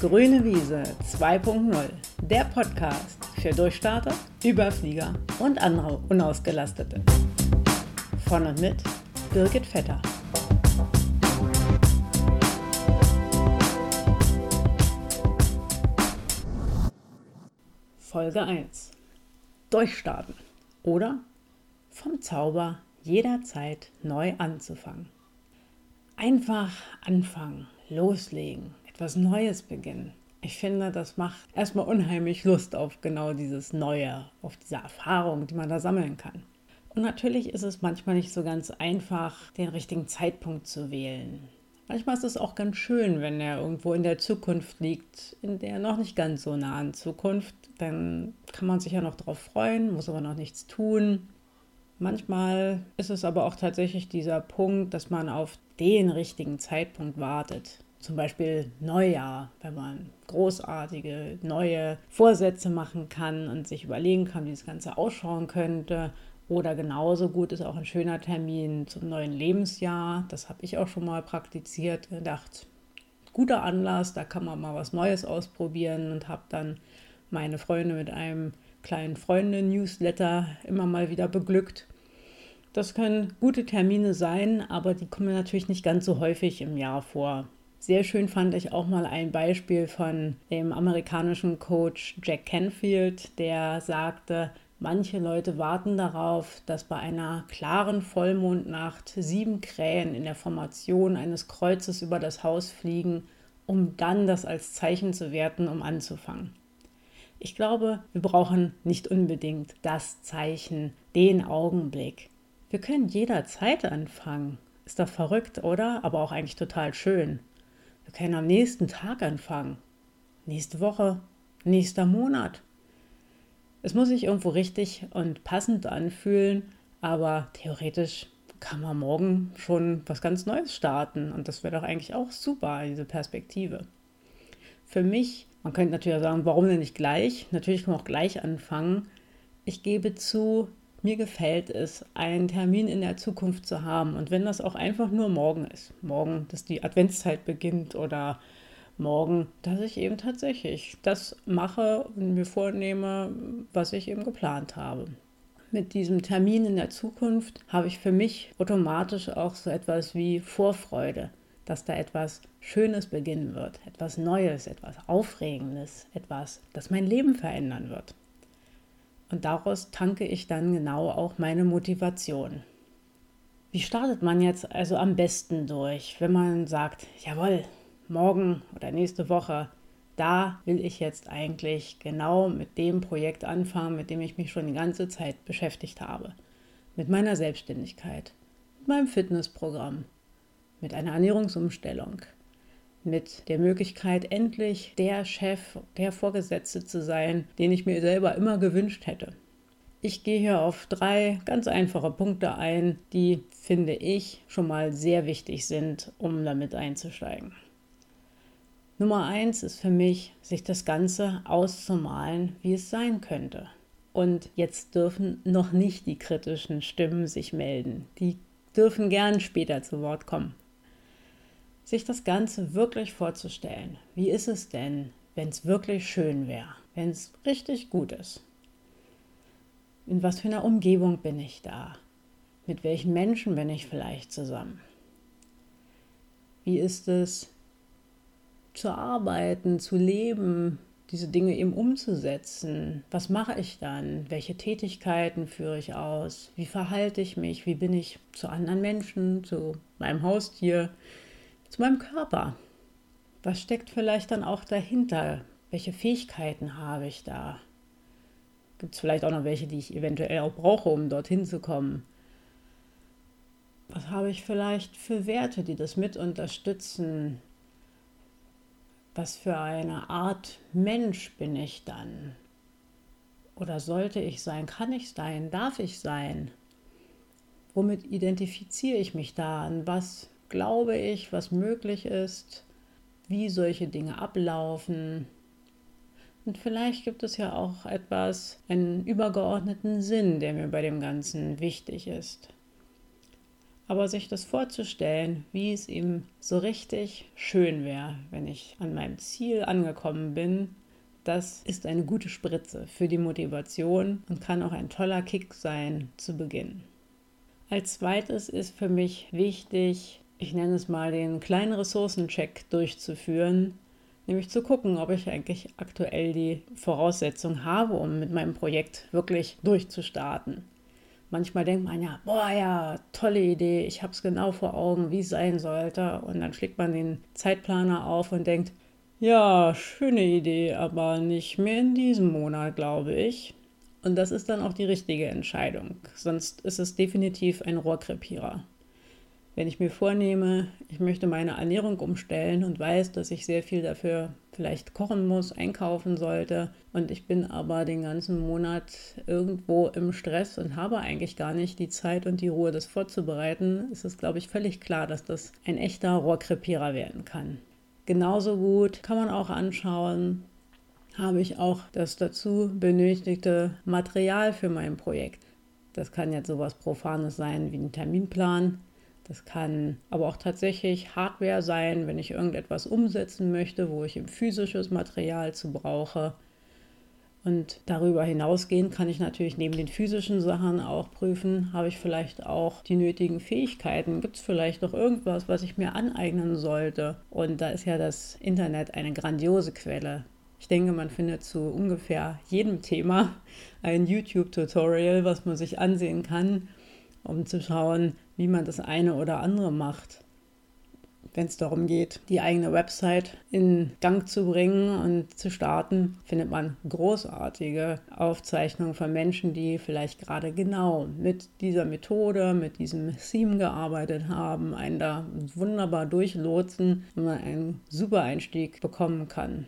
Grüne Wiese 2.0, der Podcast für Durchstarter, Überflieger und andere Unausgelastete. Von und mit Birgit Vetter. Folge 1. Durchstarten oder vom Zauber jederzeit neu anzufangen. Einfach anfangen, loslegen, etwas Neues beginnen. Ich finde, das macht erstmal unheimlich Lust auf genau dieses Neue, auf diese Erfahrung, die man da sammeln kann. Und natürlich ist es manchmal nicht so ganz einfach, den richtigen Zeitpunkt zu wählen. Manchmal ist es auch ganz schön, wenn er irgendwo in der Zukunft liegt, in der noch nicht ganz so nahen Zukunft. Dann kann man sich ja noch darauf freuen, muss aber noch nichts tun. Manchmal ist es aber auch tatsächlich dieser Punkt, dass man auf den richtigen Zeitpunkt wartet. Zum Beispiel Neujahr, wenn man großartige neue Vorsätze machen kann und sich überlegen kann, wie das Ganze ausschauen könnte. Oder genauso gut ist auch ein schöner Termin zum neuen Lebensjahr. Das habe ich auch schon mal praktiziert, gedacht, guter Anlass, da kann man mal was Neues ausprobieren und habe dann meine Freunde mit einem kleinen Freunde-Newsletter immer mal wieder beglückt. Das können gute Termine sein, aber die kommen natürlich nicht ganz so häufig im Jahr vor. Sehr schön fand ich auch mal ein Beispiel von dem amerikanischen Coach Jack Canfield, der sagte, manche Leute warten darauf, dass bei einer klaren Vollmondnacht sieben Krähen in der Formation eines Kreuzes über das Haus fliegen, um dann das als Zeichen zu werten, um anzufangen. Ich glaube, wir brauchen nicht unbedingt das Zeichen, den Augenblick. Wir können jederzeit anfangen. Ist doch verrückt, oder? Aber auch eigentlich total schön. Wir können am nächsten Tag anfangen. Nächste Woche, nächster Monat. Es muss sich irgendwo richtig und passend anfühlen, aber theoretisch kann man morgen schon was ganz Neues starten. Und das wäre doch eigentlich auch super, diese Perspektive. Für mich man könnte natürlich sagen, warum denn nicht gleich? Natürlich kann man auch gleich anfangen. Ich gebe zu, mir gefällt es, einen Termin in der Zukunft zu haben. Und wenn das auch einfach nur morgen ist, morgen, dass die Adventszeit beginnt oder morgen, dass ich eben tatsächlich das mache und mir vornehme, was ich eben geplant habe. Mit diesem Termin in der Zukunft habe ich für mich automatisch auch so etwas wie Vorfreude dass da etwas Schönes beginnen wird, etwas Neues, etwas Aufregendes, etwas, das mein Leben verändern wird. Und daraus tanke ich dann genau auch meine Motivation. Wie startet man jetzt also am besten durch, wenn man sagt, jawohl, morgen oder nächste Woche, da will ich jetzt eigentlich genau mit dem Projekt anfangen, mit dem ich mich schon die ganze Zeit beschäftigt habe. Mit meiner Selbstständigkeit, mit meinem Fitnessprogramm, mit einer Ernährungsumstellung, mit der Möglichkeit, endlich der Chef, der Vorgesetzte zu sein, den ich mir selber immer gewünscht hätte. Ich gehe hier auf drei ganz einfache Punkte ein, die, finde ich, schon mal sehr wichtig sind, um damit einzusteigen. Nummer eins ist für mich, sich das Ganze auszumalen, wie es sein könnte. Und jetzt dürfen noch nicht die kritischen Stimmen sich melden. Die dürfen gern später zu Wort kommen sich das Ganze wirklich vorzustellen. Wie ist es denn, wenn es wirklich schön wäre, wenn es richtig gut ist? In was für einer Umgebung bin ich da? Mit welchen Menschen bin ich vielleicht zusammen? Wie ist es zu arbeiten, zu leben, diese Dinge eben umzusetzen? Was mache ich dann? Welche Tätigkeiten führe ich aus? Wie verhalte ich mich? Wie bin ich zu anderen Menschen, zu meinem Haustier? Zu meinem Körper. Was steckt vielleicht dann auch dahinter? Welche Fähigkeiten habe ich da? Gibt es vielleicht auch noch welche, die ich eventuell auch brauche, um dorthin zu kommen? Was habe ich vielleicht für Werte, die das mit unterstützen? Was für eine Art Mensch bin ich dann? Oder sollte ich sein? Kann ich sein? Darf ich sein? Womit identifiziere ich mich da? An was glaube ich, was möglich ist, wie solche Dinge ablaufen. Und vielleicht gibt es ja auch etwas, einen übergeordneten Sinn, der mir bei dem Ganzen wichtig ist. Aber sich das vorzustellen, wie es ihm so richtig schön wäre, wenn ich an meinem Ziel angekommen bin, das ist eine gute Spritze für die Motivation und kann auch ein toller Kick sein zu Beginn. Als zweites ist für mich wichtig, ich nenne es mal den kleinen Ressourcencheck durchzuführen, nämlich zu gucken, ob ich eigentlich aktuell die Voraussetzung habe, um mit meinem Projekt wirklich durchzustarten. Manchmal denkt man ja, boah ja, tolle Idee, ich habe es genau vor Augen, wie es sein sollte. Und dann schlägt man den Zeitplaner auf und denkt, ja, schöne Idee, aber nicht mehr in diesem Monat, glaube ich. Und das ist dann auch die richtige Entscheidung. Sonst ist es definitiv ein Rohrkrepierer. Wenn ich mir vornehme, ich möchte meine Ernährung umstellen und weiß, dass ich sehr viel dafür vielleicht kochen muss, einkaufen sollte und ich bin aber den ganzen Monat irgendwo im Stress und habe eigentlich gar nicht die Zeit und die Ruhe, das vorzubereiten, ist es, glaube ich, völlig klar, dass das ein echter Rohrkrepierer werden kann. Genauso gut kann man auch anschauen, habe ich auch das dazu benötigte Material für mein Projekt. Das kann jetzt sowas Profanes sein wie ein Terminplan. Das kann aber auch tatsächlich Hardware sein, wenn ich irgendetwas umsetzen möchte, wo ich eben physisches Material zu brauche. Und darüber hinausgehend kann ich natürlich neben den physischen Sachen auch prüfen, habe ich vielleicht auch die nötigen Fähigkeiten? Gibt es vielleicht noch irgendwas, was ich mir aneignen sollte? Und da ist ja das Internet eine grandiose Quelle. Ich denke, man findet zu ungefähr jedem Thema ein YouTube-Tutorial, was man sich ansehen kann, um zu schauen, wie man das eine oder andere macht wenn es darum geht, die eigene Website in Gang zu bringen und zu starten, findet man großartige Aufzeichnungen von Menschen, die vielleicht gerade genau mit dieser Methode, mit diesem Theme gearbeitet haben, einen da wunderbar durchlotsen und man einen super Einstieg bekommen kann.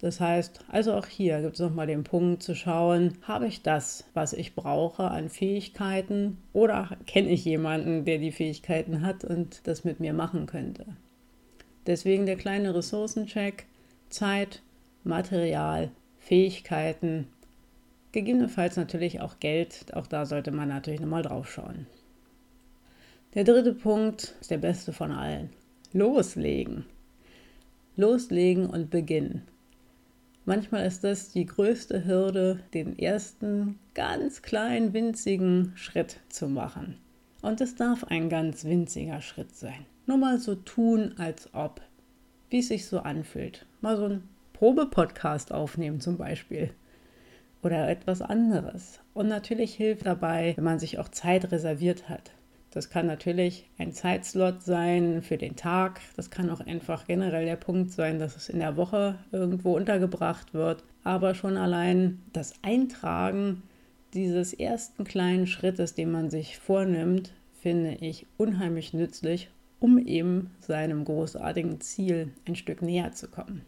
Das heißt, also auch hier gibt es nochmal den Punkt zu schauen, habe ich das, was ich brauche an Fähigkeiten oder kenne ich jemanden, der die Fähigkeiten hat und das mit mir machen könnte. Deswegen der kleine Ressourcencheck, Zeit, Material, Fähigkeiten, gegebenenfalls natürlich auch Geld, auch da sollte man natürlich nochmal drauf schauen. Der dritte Punkt ist der beste von allen. Loslegen. Loslegen und beginnen. Manchmal ist das die größte Hürde, den ersten ganz kleinen, winzigen Schritt zu machen. Und es darf ein ganz winziger Schritt sein. Nur mal so tun, als ob, wie es sich so anfühlt. Mal so ein Probepodcast aufnehmen zum Beispiel. Oder etwas anderes. Und natürlich hilft dabei, wenn man sich auch Zeit reserviert hat. Das kann natürlich ein Zeitslot sein für den Tag. Das kann auch einfach generell der Punkt sein, dass es in der Woche irgendwo untergebracht wird. Aber schon allein das Eintragen dieses ersten kleinen Schrittes, den man sich vornimmt, finde ich unheimlich nützlich, um eben seinem großartigen Ziel ein Stück näher zu kommen.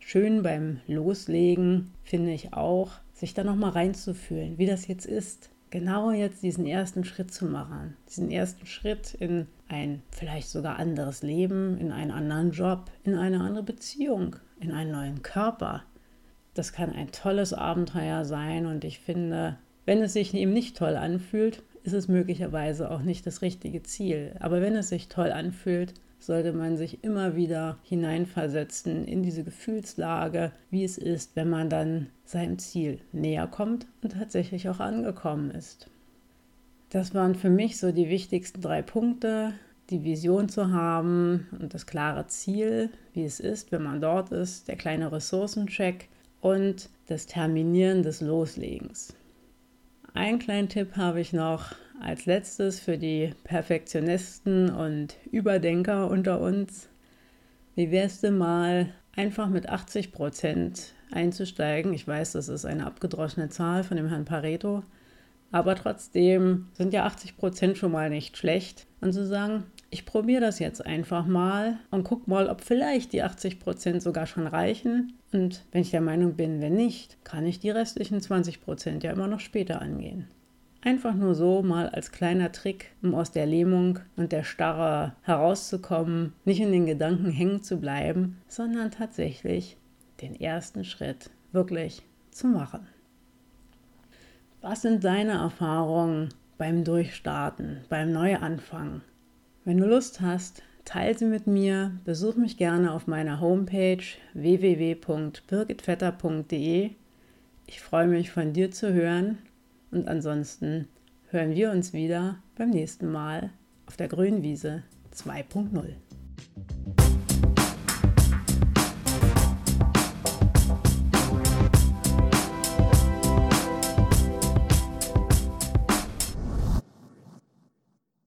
Schön beim Loslegen finde ich auch, sich da nochmal reinzufühlen, wie das jetzt ist genau jetzt diesen ersten Schritt zu machen. Diesen ersten Schritt in ein vielleicht sogar anderes Leben, in einen anderen Job, in eine andere Beziehung, in einen neuen Körper. Das kann ein tolles Abenteuer sein und ich finde, wenn es sich eben nicht toll anfühlt, ist es möglicherweise auch nicht das richtige Ziel. Aber wenn es sich toll anfühlt, sollte man sich immer wieder hineinversetzen in diese Gefühlslage, wie es ist, wenn man dann seinem Ziel näher kommt und tatsächlich auch angekommen ist. Das waren für mich so die wichtigsten drei Punkte, die Vision zu haben und das klare Ziel, wie es ist, wenn man dort ist, der kleine Ressourcencheck und das Terminieren des Loslegens. Einen kleinen Tipp habe ich noch, als letztes für die Perfektionisten und Überdenker unter uns. Wie wär's denn mal einfach mit 80 Prozent einzusteigen? Ich weiß, das ist eine abgedroschene Zahl von dem Herrn Pareto, aber trotzdem sind ja 80 Prozent schon mal nicht schlecht. Und zu sagen, ich probiere das jetzt einfach mal und guck mal, ob vielleicht die 80 Prozent sogar schon reichen. Und wenn ich der Meinung bin, wenn nicht, kann ich die restlichen 20 Prozent ja immer noch später angehen. Einfach nur so mal als kleiner Trick, um aus der Lähmung und der Starre herauszukommen, nicht in den Gedanken hängen zu bleiben, sondern tatsächlich den ersten Schritt wirklich zu machen. Was sind deine Erfahrungen beim Durchstarten, beim Neuanfang. Wenn du Lust hast, teile sie mit mir, besuch mich gerne auf meiner Homepage www.birgitvetter.de. Ich freue mich von dir zu hören und ansonsten hören wir uns wieder beim nächsten Mal auf der Grünwiese 2.0.